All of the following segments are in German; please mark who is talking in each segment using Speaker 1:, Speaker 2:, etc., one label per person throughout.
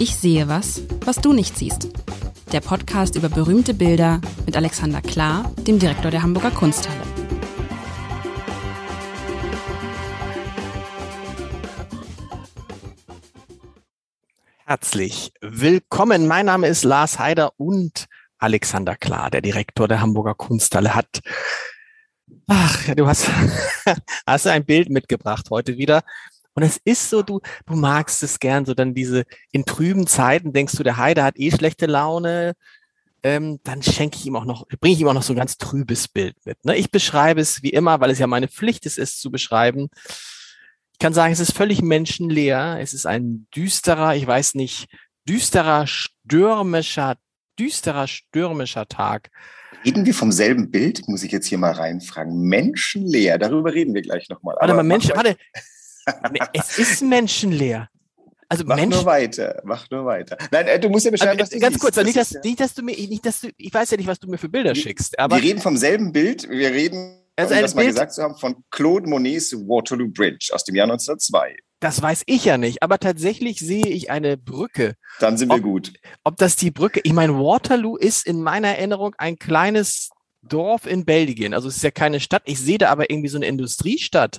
Speaker 1: Ich sehe was, was du nicht siehst. Der Podcast über berühmte Bilder mit Alexander Klar, dem Direktor der Hamburger Kunsthalle.
Speaker 2: Herzlich willkommen. Mein Name ist Lars Heider und Alexander Klar, der Direktor der Hamburger Kunsthalle, hat Ach, du hast, hast ein Bild mitgebracht heute wieder. Und es ist so, du, du magst es gern, so dann diese in trüben Zeiten denkst du, der Heide hat eh schlechte Laune, ähm, dann schenke ich ihm auch noch, bringe ich ihm auch noch so ein ganz trübes Bild mit. Ne? Ich beschreibe es wie immer, weil es ja meine Pflicht ist, es zu beschreiben. Ich kann sagen, es ist völlig menschenleer. Es ist ein düsterer, ich weiß nicht, düsterer, stürmischer, düsterer, stürmischer Tag.
Speaker 3: Reden wir vom selben Bild? Muss ich jetzt hier mal reinfragen. Menschenleer, darüber reden wir gleich nochmal.
Speaker 2: Warte mal, Menschen, warte. Es ist menschenleer.
Speaker 3: Also mach Menschen, nur weiter, mach nur weiter. Nein, äh, du musst ja beschreiben,
Speaker 2: was du Ganz siehst. kurz, nicht, dass, nicht, dass du mir, nicht, dass du, ich weiß ja nicht, was du mir für Bilder
Speaker 3: wir,
Speaker 2: schickst.
Speaker 3: Aber wir reden vom selben Bild. Wir reden, also um das Bild, mal gesagt zu haben, von Claude Monets Waterloo Bridge aus dem Jahr 1902.
Speaker 2: Das weiß ich ja nicht, aber tatsächlich sehe ich eine Brücke.
Speaker 3: Dann sind wir gut.
Speaker 2: Ob das die Brücke, ich meine, Waterloo ist in meiner Erinnerung ein kleines Dorf in Belgien. Also es ist ja keine Stadt. Ich sehe da aber irgendwie so eine Industriestadt.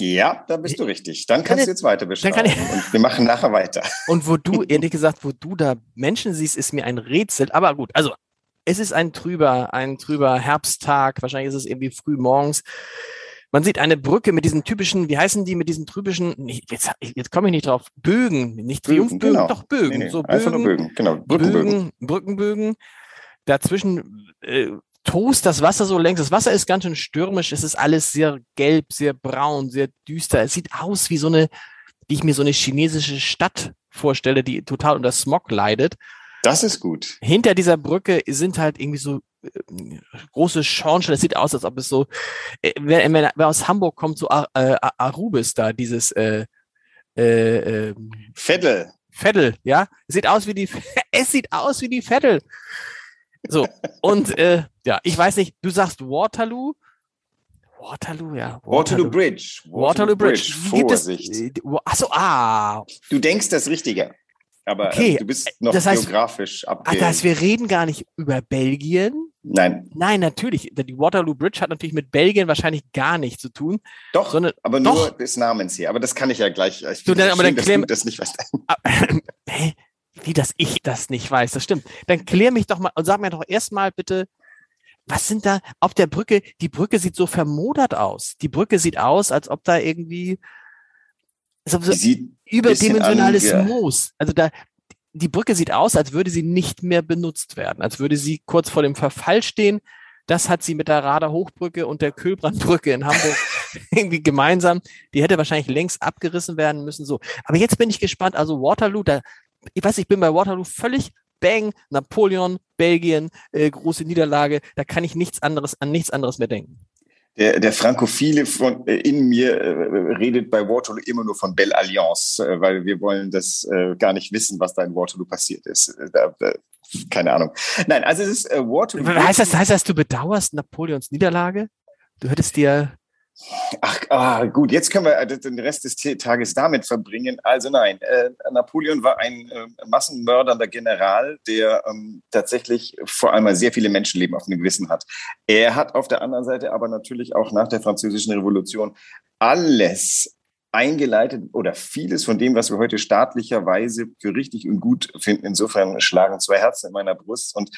Speaker 3: Ja, da bist du richtig. Dann kannst du jetzt weiter beschreiben. und wir machen nachher weiter.
Speaker 2: Und wo du, ehrlich gesagt, wo du da Menschen siehst, ist mir ein Rätsel. Aber gut, also es ist ein trüber, ein trüber Herbsttag. Wahrscheinlich ist es irgendwie früh morgens. Man sieht eine Brücke mit diesen typischen, wie heißen die, mit diesen typischen, jetzt, jetzt komme ich nicht drauf, Bögen, nicht Triumphbögen, genau. doch Bögen. Nee, nee, so Bögen, Bögen, genau, Brückenbögen. Bögen, Brückenbögen. Dazwischen äh, tost das Wasser so längs. Das Wasser ist ganz schön stürmisch. Es ist alles sehr gelb, sehr braun, sehr düster. Es sieht aus wie so eine, wie ich mir so eine chinesische Stadt vorstelle, die total unter Smog leidet.
Speaker 3: Das ist gut.
Speaker 2: Hinter dieser Brücke sind halt irgendwie so große Schornsteine. Es sieht aus, als ob es so, äh, wer, wer aus Hamburg kommt, so äh, Arubis da, dieses äh,
Speaker 3: äh, äh, Veddel.
Speaker 2: Veddel, ja. Es sieht aus wie die, es sieht aus wie die Veddel. So, und äh, ja, ich weiß nicht, du sagst Waterloo. Waterloo, ja.
Speaker 3: Waterloo, Waterloo Bridge.
Speaker 2: Waterloo, Waterloo Bridge.
Speaker 3: Bridge. Vorsicht.
Speaker 2: Äh, achso, ah.
Speaker 3: Du denkst das Richtige. Aber okay. ähm, du bist noch das heißt, geografisch
Speaker 2: abge... Ah, das heißt, wir reden gar nicht über Belgien,
Speaker 3: Nein.
Speaker 2: Nein, natürlich. Die Waterloo Bridge hat natürlich mit Belgien wahrscheinlich gar nichts zu tun.
Speaker 3: Doch, sondern, aber nur doch. des Namens hier. Aber das kann ich ja gleich. Ich
Speaker 2: du, dann, aber
Speaker 3: schön,
Speaker 2: dann klär,
Speaker 3: das nicht weißt.
Speaker 2: Ah, hä? Wie, dass ich das nicht weiß, das stimmt. Dann klär mich doch mal und sag mir doch erstmal bitte, was sind da auf der Brücke? Die Brücke sieht so vermodert aus. Die Brücke sieht aus, als ob da irgendwie so überdimensionales Moos. Also da, die Brücke sieht aus, als würde sie nicht mehr benutzt werden, als würde sie kurz vor dem Verfall stehen. Das hat sie mit der Rader Hochbrücke und der Kühlbrandbrücke in Hamburg irgendwie gemeinsam. Die hätte wahrscheinlich längst abgerissen werden müssen. So. Aber jetzt bin ich gespannt. Also Waterloo, da, ich weiß, ich bin bei Waterloo völlig bang, Napoleon, Belgien, äh, große Niederlage. Da kann ich nichts anderes, an nichts anderes mehr denken
Speaker 3: der, der Frankophile von, äh, in mir äh, redet bei Waterloo immer nur von Belle Alliance, äh, weil wir wollen das äh, gar nicht wissen, was da in Waterloo passiert ist. Äh, da, da, keine Ahnung. Nein, also es ist Waterloo.
Speaker 2: Heißt das, heißt das, du bedauerst Napoleons Niederlage? Du hättest dir
Speaker 3: Ach, ah, gut, jetzt können wir äh, den Rest des Tages damit verbringen. Also nein, äh, Napoleon war ein äh, massenmördernder General, der ähm, tatsächlich vor allem sehr viele Menschenleben auf dem Gewissen hat. Er hat auf der anderen Seite aber natürlich auch nach der Französischen Revolution alles eingeleitet oder vieles von dem, was wir heute staatlicherweise für richtig und gut finden. Insofern schlagen zwei Herzen in meiner Brust. Und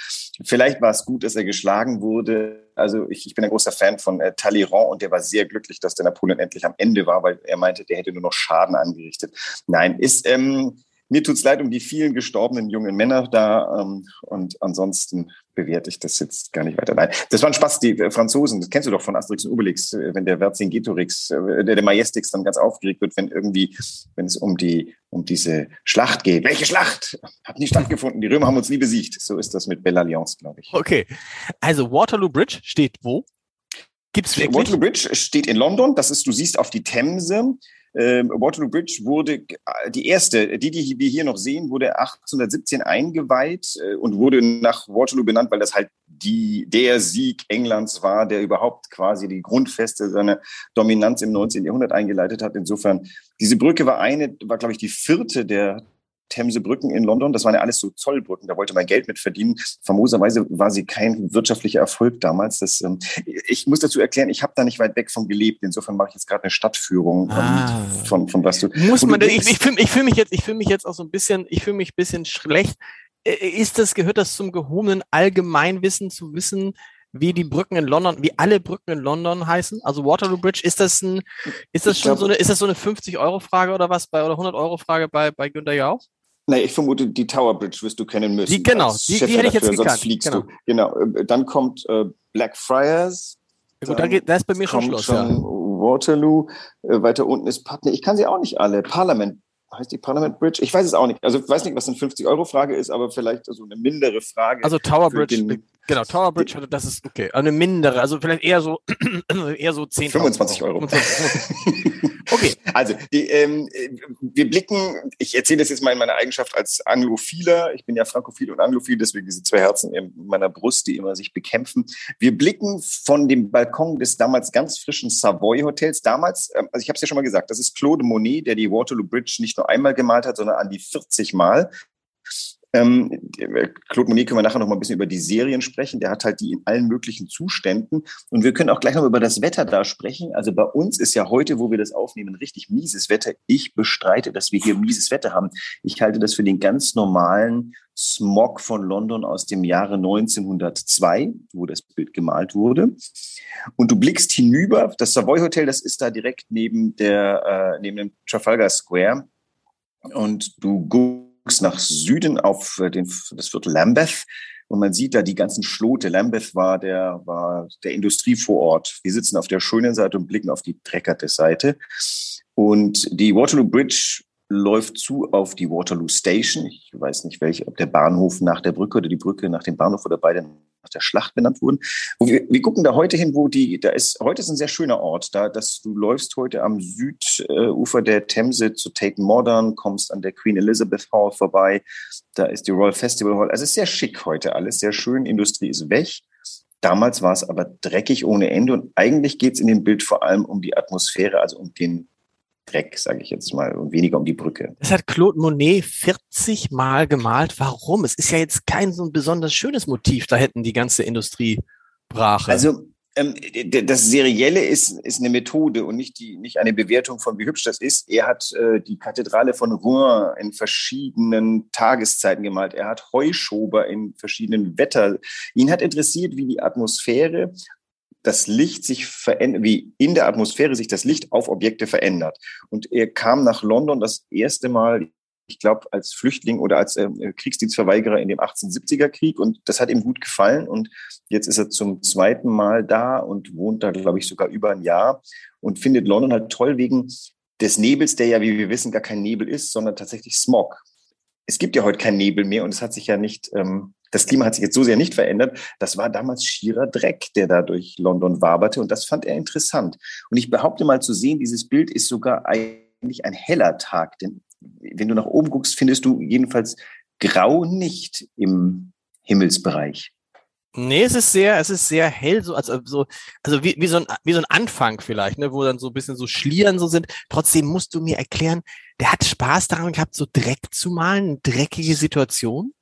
Speaker 3: vielleicht war es gut, dass er geschlagen wurde. Also ich, ich bin ein großer Fan von äh, Talleyrand und der war sehr glücklich, dass der Napoleon endlich am Ende war, weil er meinte, der hätte nur noch Schaden angerichtet. Nein, ist ähm, mir tut's leid um die vielen gestorbenen jungen Männer da ähm, und ansonsten bewerte ich das jetzt gar nicht weiter. Nein, das war ein Spaß. Die äh, Franzosen, das kennst du doch von Asterix und Obelix, äh, wenn der Vercingetorix, äh, der, der Majestix dann ganz aufgeregt wird, wenn irgendwie, wenn es um die um diese Schlacht geht. Welche Schlacht? Hat nie stattgefunden. Die Römer haben uns nie besiegt. So ist das mit Belle Alliance, glaube ich.
Speaker 2: Okay. Also Waterloo Bridge steht wo?
Speaker 3: Gibt's wirklich? Waterloo Bridge steht in London. Das ist, du siehst auf die Themse. Ähm, Waterloo Bridge wurde die erste, die, die wir hier noch sehen, wurde 1817 eingeweiht äh, und wurde nach Waterloo benannt, weil das halt die, der Sieg Englands war, der überhaupt quasi die Grundfeste seiner Dominanz im 19. Jahrhundert eingeleitet hat. Insofern, diese Brücke war eine, war glaube ich die vierte der Themse-Brücken in London. Das waren ja alles so Zollbrücken. Da wollte man Geld mit verdienen. Famoserweise war sie kein wirtschaftlicher Erfolg damals. Das, ähm, ich muss dazu erklären, ich habe da nicht weit weg von gelebt. Insofern mache ich jetzt gerade eine Stadtführung ähm, ah. von, von was du.
Speaker 2: Muss man, du ich, ich fühle ich fühl mich jetzt, ich fühle mich jetzt auch so ein bisschen, ich fühle mich ein bisschen schlecht. Ist das, gehört das zum gehobenen Allgemeinwissen zu wissen, wie die Brücken in London, wie alle Brücken in London heißen? Also Waterloo Bridge, ist das ein, ist das schon so eine, ist das so eine 50 Euro Frage oder was bei, oder 100 Euro Frage bei, bei Günter Jauch?
Speaker 3: Nee, ich vermute, die Tower Bridge wirst du kennen müssen.
Speaker 2: Die, genau, die, die hätte ich jetzt gekannt.
Speaker 3: fliegst genau. du. Genau. Äh, dann kommt äh, Blackfriars.
Speaker 2: Ja, gut, da, geht, da ist bei mir schon Schluss. Schon
Speaker 3: ja. Waterloo, äh, weiter unten ist Putney. Ich kann sie auch nicht alle. Parliament heißt die Parliament Bridge? Ich weiß es auch nicht. Also ich weiß nicht, was eine 50-Euro-Frage ist, aber vielleicht so eine mindere Frage.
Speaker 2: Also Tower Bridge, Genau, Tower Bridge hatte, das ist okay. Eine mindere, also vielleicht eher so, eher so 10
Speaker 3: 25 Euro. 25, okay. Also, die, ähm, wir blicken, ich erzähle das jetzt mal in meiner Eigenschaft als Anglophiler. Ich bin ja Frankophil und Anglophil, deswegen diese zwei Herzen in meiner Brust, die immer sich bekämpfen. Wir blicken von dem Balkon des damals ganz frischen Savoy Hotels. Damals, ähm, also ich habe es ja schon mal gesagt, das ist Claude Monet, der die Waterloo Bridge nicht nur einmal gemalt hat, sondern an die 40 Mal. Ähm, Claude Monet können wir nachher noch mal ein bisschen über die Serien sprechen. Der hat halt die in allen möglichen Zuständen. Und wir können auch gleich noch über das Wetter da sprechen. Also bei uns ist ja heute, wo wir das aufnehmen, richtig mieses Wetter. Ich bestreite, dass wir hier mieses Wetter haben. Ich halte das für den ganz normalen Smog von London aus dem Jahre 1902, wo das Bild gemalt wurde. Und du blickst hinüber. Das Savoy Hotel, das ist da direkt neben der, äh, neben dem Trafalgar Square. Und du guckst nach Süden auf äh, den, das Viertel Lambeth und man sieht da die ganzen Schlote. Lambeth war der, war der Industrievorort. Wir sitzen auf der schönen Seite und blicken auf die dreckerte Seite. Und die Waterloo Bridge läuft zu auf die Waterloo Station. Ich weiß nicht, welche, ob der Bahnhof nach der Brücke oder die Brücke nach dem Bahnhof oder beide nach der Schlacht benannt wurden. Wir, wir, gucken da heute hin, wo die, da ist, heute ist ein sehr schöner Ort, da, dass du läufst heute am Südufer der Themse zu Tate Modern, kommst an der Queen Elizabeth Hall vorbei, da ist die Royal Festival Hall. Also es ist sehr schick heute alles, sehr schön, Industrie ist weg. Damals war es aber dreckig ohne Ende und eigentlich geht es in dem Bild vor allem um die Atmosphäre, also um den Dreck, sage ich jetzt mal, und weniger um die Brücke.
Speaker 2: Das hat Claude Monet 40 Mal gemalt. Warum? Es ist ja jetzt kein so ein besonders schönes Motiv. Da hätten die ganze Industrie Brache.
Speaker 3: Also ähm, das Serielle ist, ist eine Methode und nicht, die, nicht eine Bewertung von, wie hübsch das ist. Er hat äh, die Kathedrale von Rouen in verschiedenen Tageszeiten gemalt. Er hat Heuschober in verschiedenen Wetter. Ihn hat interessiert, wie die Atmosphäre das Licht sich verändert, wie in der Atmosphäre sich das Licht auf Objekte verändert. Und er kam nach London das erste Mal, ich glaube, als Flüchtling oder als äh, Kriegsdienstverweigerer in dem 1870er Krieg. Und das hat ihm gut gefallen. Und jetzt ist er zum zweiten Mal da und wohnt da, glaube ich, sogar über ein Jahr und findet London halt toll wegen des Nebels, der ja, wie wir wissen, gar kein Nebel ist, sondern tatsächlich Smog. Es gibt ja heute keinen Nebel mehr und es hat sich ja nicht ähm, das Klima hat sich jetzt so sehr nicht verändert. Das war damals schierer Dreck, der da durch London waberte. Und das fand er interessant. Und ich behaupte mal zu sehen, dieses Bild ist sogar eigentlich ein heller Tag. Denn wenn du nach oben guckst, findest du jedenfalls grau nicht im Himmelsbereich.
Speaker 2: Nee, es ist sehr, es ist sehr hell, so, also, so, also wie, wie, so ein, wie so ein Anfang vielleicht, ne, wo dann so ein bisschen so Schlieren so sind. Trotzdem musst du mir erklären, der hat Spaß daran gehabt, so Dreck zu malen, dreckige Situation?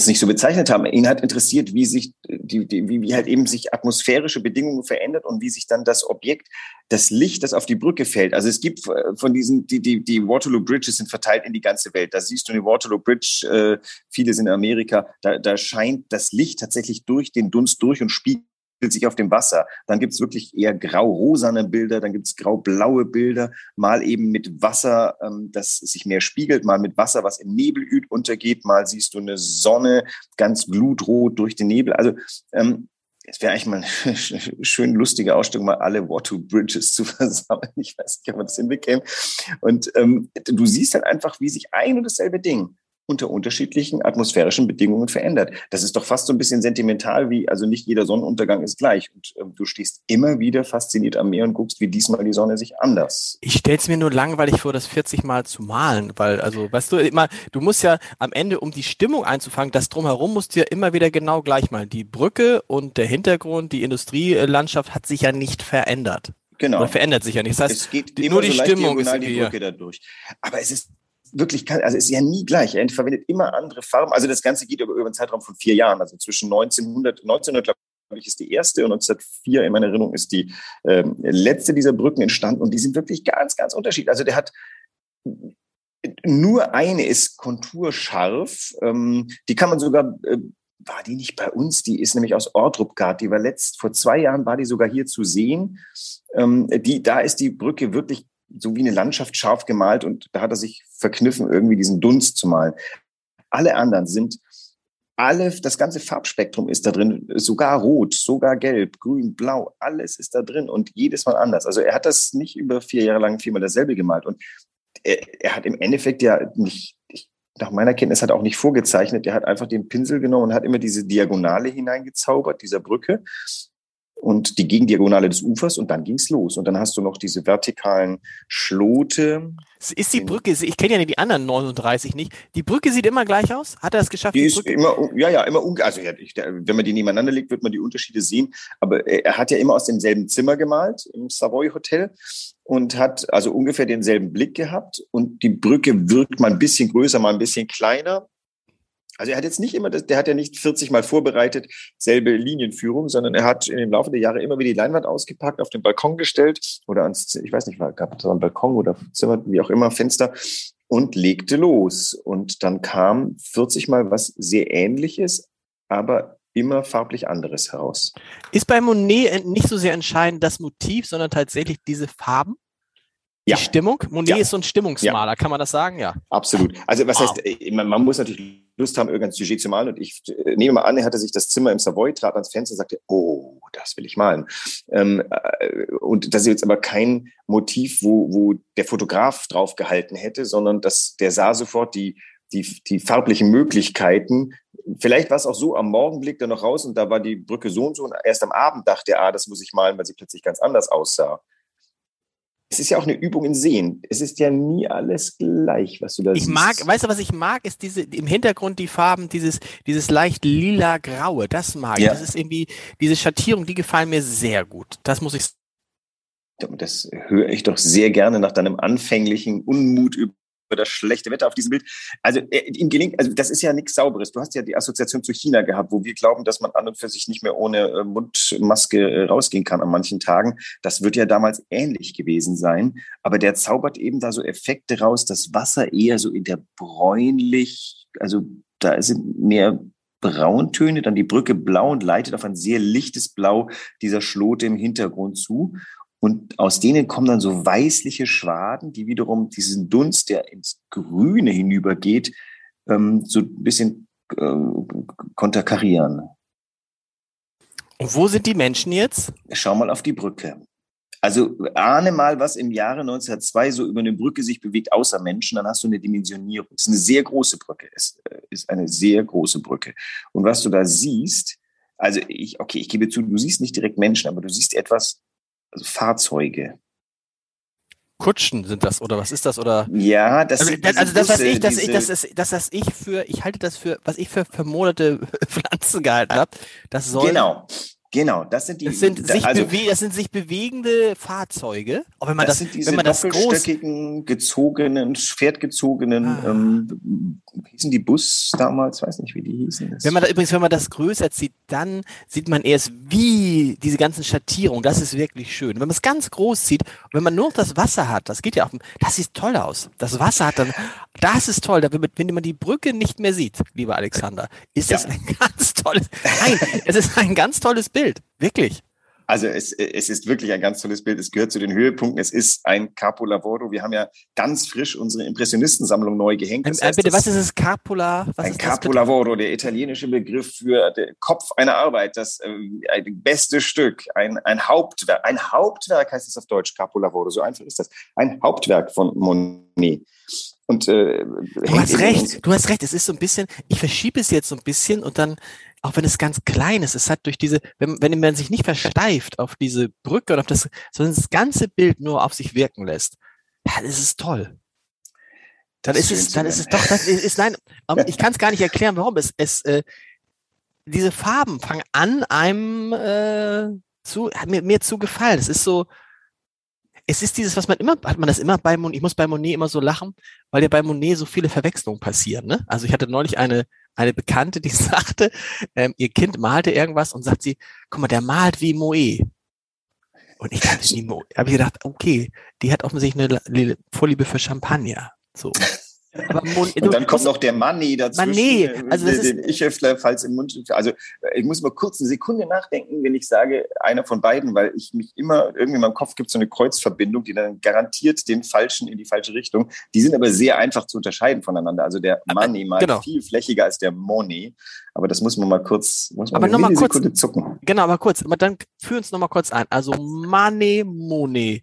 Speaker 3: Es nicht so bezeichnet haben. Ihn hat interessiert, wie sich die, die, wie, wie halt eben sich atmosphärische Bedingungen verändert und wie sich dann das Objekt, das Licht, das auf die Brücke fällt. Also es gibt äh, von diesen, die, die, die Waterloo Bridges sind verteilt in die ganze Welt. Da siehst du eine Waterloo Bridge, äh, viele sind in Amerika, da, da scheint das Licht tatsächlich durch den Dunst durch und spiegelt sich auf dem Wasser. Dann gibt es wirklich eher grau-rosane Bilder, dann gibt es grau-blaue Bilder, mal eben mit Wasser, ähm, das sich mehr spiegelt, mal mit Wasser, was im Nebel untergeht, mal siehst du eine Sonne ganz blutrot durch den Nebel. Also ähm, es wäre eigentlich mal eine schön lustige Ausstellung, mal alle Water Bridges zu versammeln. Ich weiß nicht, ob man das hinbekäme. Und ähm, du siehst halt einfach, wie sich ein und dasselbe Ding unter unterschiedlichen atmosphärischen Bedingungen verändert. Das ist doch fast so ein bisschen sentimental wie, also nicht jeder Sonnenuntergang ist gleich. Und äh, du stehst immer wieder fasziniert am Meer und guckst, wie diesmal die Sonne sich anders.
Speaker 2: Ich stell's mir nur langweilig vor, das 40 Mal zu malen, weil, also, weißt du, immer, du musst ja am Ende, um die Stimmung einzufangen, das drumherum musst du ja immer wieder genau gleich malen. Die Brücke und der Hintergrund, die Industrielandschaft hat sich ja nicht verändert.
Speaker 3: Genau. Oder
Speaker 2: verändert sich ja nicht. Das heißt,
Speaker 3: es geht nur die so Stimmung ist die Brücke dadurch. Aber es ist wirklich, also ist ja nie gleich. Er verwendet immer andere Farben. Also das Ganze geht über, über einen Zeitraum von vier Jahren, also zwischen 1900, 1900 glaube ich, ist die erste und 1904 in meiner Erinnerung ist die ähm, letzte dieser Brücken entstanden und die sind wirklich ganz, ganz unterschiedlich. Also der hat nur eine ist konturscharf. Ähm, die kann man sogar, äh, war die nicht bei uns? Die ist nämlich aus Ortrupgard. Die war letzt, vor zwei Jahren war die sogar hier zu sehen. Ähm, die, da ist die Brücke wirklich so wie eine Landschaft scharf gemalt und da hat er sich verkniffen, irgendwie diesen Dunst zu malen. Alle anderen sind alle, das ganze Farbspektrum ist da drin, sogar rot, sogar gelb, grün, blau, alles ist da drin und jedes Mal anders. Also er hat das nicht über vier Jahre lang viermal dasselbe gemalt und er, er hat im Endeffekt ja nicht, ich, nach meiner Kenntnis hat er auch nicht vorgezeichnet, er hat einfach den Pinsel genommen und hat immer diese Diagonale hineingezaubert, dieser Brücke und die Gegendiagonale des Ufers und dann ging's los. Und dann hast du noch diese vertikalen Schlote.
Speaker 2: Ist die Brücke, ich kenne ja die anderen 39 nicht, die Brücke sieht immer gleich aus? Hat er es geschafft?
Speaker 3: Die, die ist immer, ja, ja, immer, also wenn man die nebeneinander legt, wird man die Unterschiede sehen. Aber er hat ja immer aus demselben Zimmer gemalt, im Savoy Hotel und hat also ungefähr denselben Blick gehabt und die Brücke wirkt mal ein bisschen größer, mal ein bisschen kleiner also er hat jetzt nicht immer, das, der hat ja nicht 40 Mal vorbereitet, selbe Linienführung, sondern er hat im Laufe der Jahre immer wieder die Leinwand ausgepackt, auf den Balkon gestellt oder ans, ich weiß nicht, gab es einen Balkon oder Zimmer, wie auch immer, Fenster und legte los. Und dann kam 40 Mal was sehr ähnliches, aber immer farblich anderes heraus.
Speaker 2: Ist bei Monet nicht so sehr entscheidend das Motiv, sondern tatsächlich diese Farben? Ja. Die Stimmung? Monet ja. ist so ein Stimmungsmaler, ja. kann man das sagen? Ja.
Speaker 3: Absolut. Also was wow. heißt, äh, man, man, muss natürlich Lust haben, irgendein Sujet zu malen. Und ich äh, nehme mal an, er hatte sich das Zimmer im Savoy, trat ans Fenster und sagte, oh, das will ich malen. Ähm, äh, und das ist jetzt aber kein Motiv, wo, wo der Fotograf drauf gehalten hätte, sondern dass der sah sofort die, die, die farblichen Möglichkeiten. Vielleicht war es auch so, am Morgen blickte er noch raus und da war die Brücke so und so. Und erst am Abend dachte er, ah, das muss ich malen, weil sie plötzlich ganz anders aussah es ist ja auch eine Übung in Sehen. Es ist ja nie alles gleich, was du da
Speaker 2: ich
Speaker 3: siehst.
Speaker 2: Ich mag, weißt du, was ich mag, ist diese, im Hintergrund die Farben, dieses, dieses leicht lila-graue, das mag ich. Ja. Das ist irgendwie, diese Schattierung, die gefallen mir sehr gut. Das muss ich
Speaker 3: das höre ich doch sehr gerne nach deinem anfänglichen Unmut über das schlechte Wetter auf diesem Bild. Also äh, ihm gelingt, also das ist ja nichts Sauberes. Du hast ja die Assoziation zu China gehabt, wo wir glauben, dass man an und für sich nicht mehr ohne äh, Mundmaske äh, rausgehen kann an manchen Tagen. Das wird ja damals ähnlich gewesen sein. Aber der zaubert eben da so Effekte raus, das Wasser eher so in der bräunlich, also da sind mehr Brauntöne, dann die Brücke blau und leitet auf ein sehr lichtes Blau dieser Schlote im Hintergrund zu. Und aus denen kommen dann so weißliche Schwaden, die wiederum diesen Dunst, der ins Grüne hinübergeht, ähm, so ein bisschen äh, konterkarieren.
Speaker 2: Und wo sind die Menschen jetzt?
Speaker 3: Schau mal auf die Brücke. Also ahne mal, was im Jahre 1902 so über eine Brücke sich bewegt, außer Menschen, dann hast du eine Dimensionierung. Es ist eine sehr große Brücke. Es äh, ist eine sehr große Brücke. Und was du da siehst, also ich, okay, ich gebe zu, du siehst nicht direkt Menschen, aber du siehst etwas, also Fahrzeuge.
Speaker 2: Kutschen sind das oder was ist das oder?
Speaker 3: Ja, das
Speaker 2: also, das, also das, was ich, das, ich, das, das, das, das ich für, ich halte das für, was ich für vermoderte Pflanzen gehalten habe. Das soll.
Speaker 3: Genau. Genau, das sind die.
Speaker 2: Das sind, sich, also, das sind sich bewegende Fahrzeuge.
Speaker 3: Auch wenn man das, das sind diese wenn man das doppelstöckigen, gezogenen, pferdgezogenen, ah. ähm, hießen die Bus damals, weiß nicht, wie die hießen.
Speaker 2: Wenn man da, übrigens, wenn man das größer zieht, dann sieht man erst, wie diese ganzen Schattierungen, das ist wirklich schön. Wenn man es ganz groß zieht, wenn man nur noch das Wasser hat, das geht ja auch, das sieht toll aus. Das Wasser hat dann, das ist toll, wenn man die Brücke nicht mehr sieht, lieber Alexander, ist ja. das ein ganz tolles, nein, es ist ein ganz tolles Bild. Bild, wirklich.
Speaker 3: Also es, es ist wirklich ein ganz tolles Bild. Es gehört zu den Höhepunkten. Es ist ein Capo Lavoro. Wir haben ja ganz frisch unsere Impressionistensammlung neu gehängt.
Speaker 2: Das ähm, heißt, bitte, was ist es? Capola? Was
Speaker 3: ein Capo Lavoro, der italienische Begriff für den Kopf einer Arbeit, das äh, beste Stück, ein, ein Hauptwerk. Ein Hauptwerk heißt es auf Deutsch, Capo Lavoro. So einfach ist das. Ein Hauptwerk von Monet. Und,
Speaker 2: äh, du hast recht, du hast recht. Es ist so ein bisschen, ich verschiebe es jetzt so ein bisschen und dann auch wenn es ganz klein ist, es hat durch diese, wenn, wenn man sich nicht versteift auf diese Brücke und auf das, sondern das ganze Bild nur auf sich wirken lässt, dann ist es toll. Dann das ist es, dann ist es doch, das ist, nein, ich kann es gar nicht erklären, warum es, es, äh, diese Farben fangen an, einem äh, zu, mir, mir zu gefallen. Es ist so, es ist dieses, was man immer, hat man das immer bei Monet, ich muss bei Monet immer so lachen, weil ja bei Monet so viele Verwechslungen passieren. Ne? Also ich hatte neulich eine, eine Bekannte, die sagte, ähm, ihr Kind malte irgendwas und sagt sie, guck mal, der malt wie Moe. Und ich dachte, die Moe, habe ich gedacht, okay, die hat offensichtlich eine Vorliebe für Champagner. So.
Speaker 3: Und dann kommt noch der Money dazu.
Speaker 2: Money,
Speaker 3: also das den, ich falls im Mund. Also ich muss mal kurz eine Sekunde nachdenken, wenn ich sage, einer von beiden, weil ich mich immer, irgendwie in meinem Kopf gibt so eine Kreuzverbindung, die dann garantiert den Falschen in die falsche Richtung. Die sind aber sehr einfach zu unterscheiden voneinander. Also der Money mal genau. viel flächiger als der Money. Aber das muss man mal kurz, muss man
Speaker 2: aber noch mal kurz, zucken. Genau, aber kurz, aber dann führ uns noch mal kurz ein. Also Money, Money.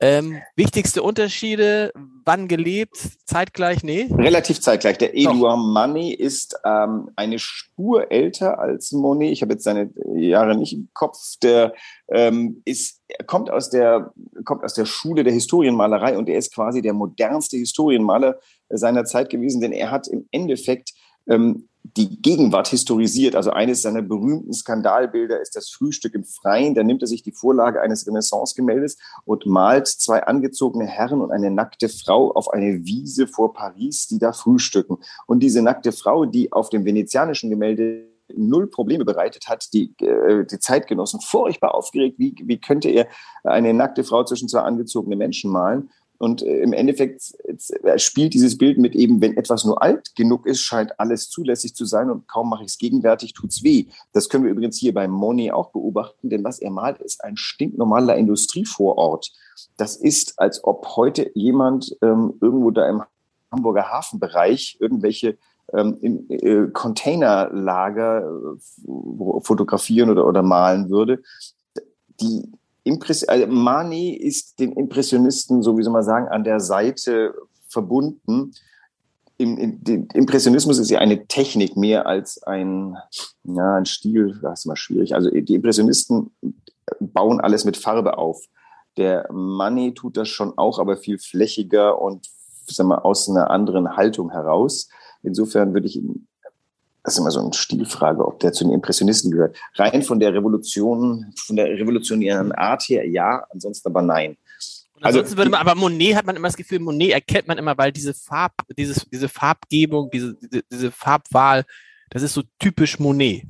Speaker 2: Ähm, wichtigste Unterschiede, wann gelebt, zeitgleich, nee?
Speaker 3: Relativ zeitgleich. Der Eduard Money ist ähm, eine Spur älter als Monet. Ich habe jetzt seine Jahre nicht im Kopf. Der ähm, ist, kommt aus der, kommt aus der Schule der Historienmalerei und er ist quasi der modernste Historienmaler seiner Zeit gewesen, denn er hat im Endeffekt ähm, die Gegenwart historisiert. Also eines seiner berühmten Skandalbilder ist das Frühstück im Freien. Da nimmt er sich die Vorlage eines Renaissance-Gemäldes und malt zwei angezogene Herren und eine nackte Frau auf eine Wiese vor Paris, die da frühstücken. Und diese nackte Frau, die auf dem venezianischen Gemälde null Probleme bereitet hat, die, äh, die Zeitgenossen furchtbar aufgeregt, wie, wie könnte er eine nackte Frau zwischen zwei angezogene Menschen malen. Und äh, im Endeffekt äh, spielt dieses Bild mit eben, wenn etwas nur alt genug ist, scheint alles zulässig zu sein und kaum mache ich es gegenwärtig, tut's weh. Das können wir übrigens hier bei Monet auch beobachten, denn was er malt, ist ein stinknormaler Industrievorort. Das ist, als ob heute jemand ähm, irgendwo da im Hamburger Hafenbereich irgendwelche ähm, in, äh, Containerlager äh, fotografieren oder, oder malen würde. Die, Impress also Mani ist den Impressionisten, so wie soll man sagen, an der Seite verbunden. Im, im, Impressionismus ist ja eine Technik mehr als ein, ja, ein Stil, das ist immer schwierig. Also die Impressionisten bauen alles mit Farbe auf. Der Mani tut das schon auch, aber viel flächiger und sagen wir, aus einer anderen Haltung heraus. Insofern würde ich das ist immer so eine Stilfrage, ob der zu den Impressionisten gehört. Rein von der Revolution, von der revolutionären Art her, ja, ansonsten aber nein.
Speaker 2: Also, würde man, aber Monet hat man immer das Gefühl, Monet erkennt man immer, weil diese Farb, dieses, diese Farbgebung, diese, diese, diese Farbwahl, das ist so typisch Monet.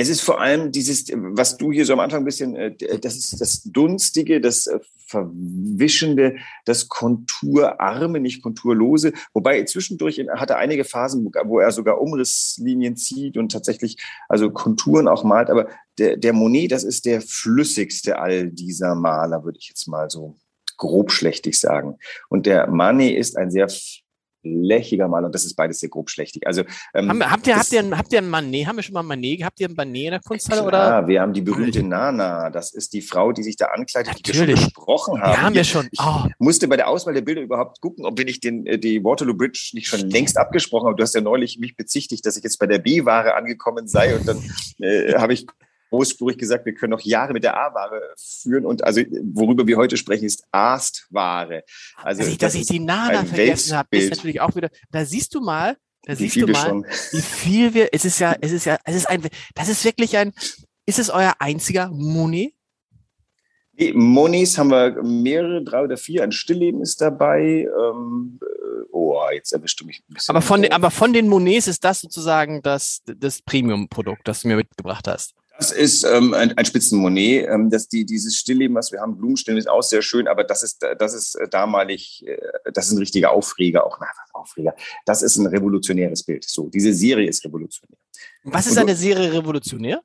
Speaker 3: Es ist vor allem dieses, was du hier so am Anfang ein bisschen, äh, das ist das Dunstige, das äh, Verwischende, das Konturarme, nicht Konturlose. Wobei zwischendurch hat er einige Phasen, wo er sogar Umrisslinien zieht und tatsächlich also Konturen auch malt. Aber der, der Monet, das ist der flüssigste all dieser Maler, würde ich jetzt mal so grob schlechtig sagen. Und der Manet ist ein sehr flächiger Mal und das ist beides sehr grob schlechtig. Also
Speaker 2: ähm, haben, habt ihr habt ihr habt ihr ein Manet? Haben wir schon mal Manet? Habt ihr ein Manet in der Kunsthalle
Speaker 3: klar, oder? wir haben die berühmte Nana. Das ist die Frau, die sich da ankleidet,
Speaker 2: Natürlich. die wir schon
Speaker 3: gesprochen haben.
Speaker 2: Die haben wir schon.
Speaker 3: Oh. Ich musste bei der Auswahl der Bilder überhaupt gucken, ob wir nicht den äh, die Waterloo Bridge nicht schon längst abgesprochen haben. Du hast ja neulich mich bezichtigt, dass ich jetzt bei der B-Ware angekommen sei und dann äh, habe ich großspurig gesagt, wir können noch Jahre mit der A-Ware führen und also worüber wir heute sprechen, ist Aast-Ware.
Speaker 2: Also dass ich, dass ich die Nana vergessen habe, ist natürlich auch wieder. Da siehst du mal, da wie siehst du mal, schon. wie viel wir. Es ist ja, es ist ja, es ist ein, das ist wirklich ein. Ist es euer einziger Moni?
Speaker 3: Nee, Monis haben wir mehrere, drei oder vier. Ein Stillleben ist dabei. Ähm, äh, oh, jetzt erwischst du mich ein bisschen.
Speaker 2: Aber von, den, aber von den Monets ist das sozusagen das, das Premium-Produkt, das du mir mitgebracht hast.
Speaker 3: Das ist ähm, ein, ein Spitzenmonet. Ähm, dass die, dieses Stillleben, was wir haben, Blumenstillen ist auch sehr schön, aber das ist, das ist äh, damalig, äh, das ist ein richtiger Aufreger, auch na, Aufreger. Das ist ein revolutionäres Bild. So, diese Serie ist revolutionär.
Speaker 2: Was ist eine Serie revolutionär?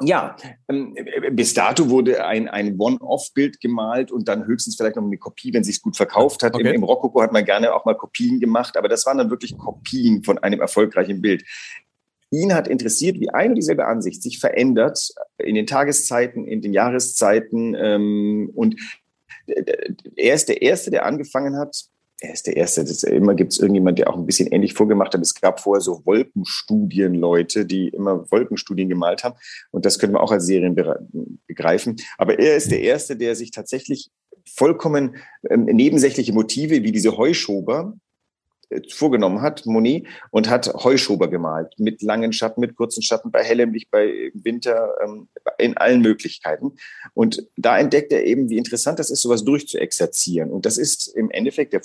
Speaker 3: Ja, ähm, bis dato wurde ein, ein One-Off-Bild gemalt und dann höchstens vielleicht noch eine Kopie, wenn es sich gut verkauft hat. Okay. Im, Im Rokoko hat man gerne auch mal Kopien gemacht, aber das waren dann wirklich Kopien von einem erfolgreichen Bild. Ihn hat interessiert, wie eine dieselbe Ansicht sich verändert in den Tageszeiten, in den Jahreszeiten. Ähm, und er ist der Erste, der angefangen hat, er ist der Erste, das, immer gibt es irgendjemand, der auch ein bisschen ähnlich vorgemacht hat. Es gab vorher so Wolkenstudienleute, die immer Wolkenstudien gemalt haben. Und das können wir auch als Serien begreifen. Aber er ist der Erste, der sich tatsächlich vollkommen ähm, nebensächliche Motive wie diese Heuschober äh, vorgenommen hat, Monet, und hat Heuschober gemalt. Mit langen Schatten, mit kurzen Schatten, bei hellem Licht, bei Winter, ähm, in allen Möglichkeiten. Und da entdeckt er eben, wie interessant das ist, sowas durchzuexerzieren. Und das ist im Endeffekt der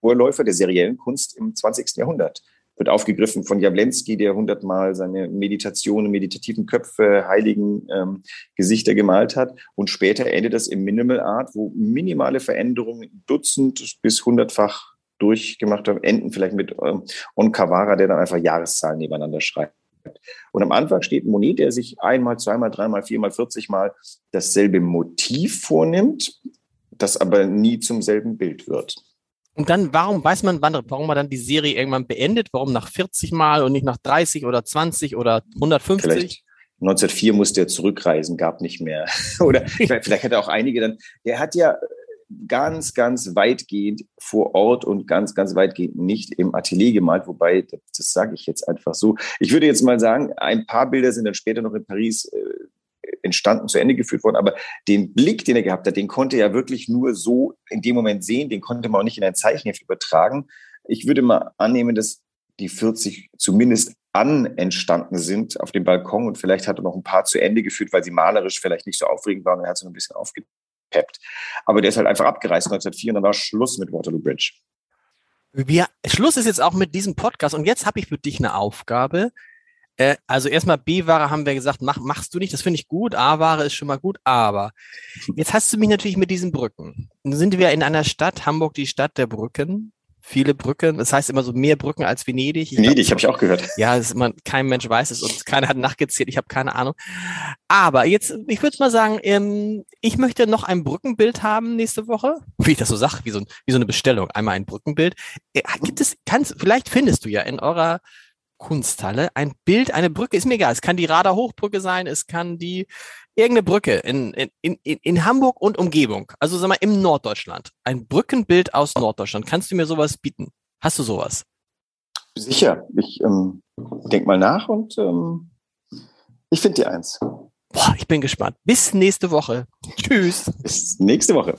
Speaker 3: Vorläufer der seriellen Kunst im 20. Jahrhundert wird aufgegriffen von Jawlensky, der hundertmal seine Meditationen, meditativen Köpfe, heiligen ähm, Gesichter gemalt hat. Und später endet das im Minimal Art, wo minimale Veränderungen Dutzend bis hundertfach durchgemacht haben, enden vielleicht mit ähm, Onkawara, der dann einfach Jahreszahlen nebeneinander schreibt. Und am Anfang steht Monet, der sich einmal, zweimal, dreimal, viermal, vierzigmal dasselbe Motiv vornimmt, das aber nie zum selben Bild wird.
Speaker 2: Und dann, warum weiß man, wann, warum man dann die Serie irgendwann beendet? Warum nach 40 Mal und nicht nach 30 oder 20 oder 150?
Speaker 3: Vielleicht 1904 musste er zurückreisen, gab nicht mehr. oder vielleicht, vielleicht hat er auch einige dann. Der hat ja ganz, ganz weitgehend vor Ort und ganz, ganz weitgehend nicht im Atelier gemalt, wobei, das, das sage ich jetzt einfach so. Ich würde jetzt mal sagen, ein paar Bilder sind dann später noch in Paris äh, entstanden, zu Ende geführt worden. Aber den Blick, den er gehabt hat, den konnte er wirklich nur so in dem Moment sehen. Den konnte man auch nicht in ein Zeichenheft übertragen. Ich würde mal annehmen, dass die 40 zumindest an entstanden sind auf dem Balkon und vielleicht hat er noch ein paar zu Ende geführt, weil sie malerisch vielleicht nicht so aufregend waren und er hat so ein bisschen aufgepeppt. Aber der ist halt einfach abgereist 1904 und dann war Schluss mit Waterloo Bridge.
Speaker 2: Wir, Schluss ist jetzt auch mit diesem Podcast und jetzt habe ich für dich eine Aufgabe. Äh, also erstmal B-Ware haben wir gesagt, mach, machst du nicht, das finde ich gut. A-Ware ist schon mal gut, aber jetzt hast du mich natürlich mit diesen Brücken. Nun sind wir in einer Stadt, Hamburg, die Stadt der Brücken. Viele Brücken, das heißt immer so mehr Brücken als Venedig.
Speaker 3: Ich Venedig, habe ich auch gehört.
Speaker 2: Ja, ist immer, kein Mensch weiß es und keiner hat nachgezählt, ich habe keine Ahnung. Aber jetzt, ich würde mal sagen, ähm, ich möchte noch ein Brückenbild haben nächste Woche. Wie ich das so sage, wie so, wie so eine Bestellung. Einmal ein Brückenbild. Äh, gibt es, kannst, vielleicht findest du ja in eurer Kunsthalle ein Bild, eine Brücke, ist mir egal. Es kann die Radar Hochbrücke sein, es kann die irgendeine Brücke in, in, in, in Hamburg und Umgebung. Also sag mal im Norddeutschland. Ein Brückenbild aus Norddeutschland. Kannst du mir sowas bieten? Hast du sowas?
Speaker 3: Sicher. Ich ähm, denk mal nach und ähm, ich finde dir eins.
Speaker 2: Boah, ich bin gespannt. Bis nächste Woche. Tschüss.
Speaker 3: Bis nächste Woche.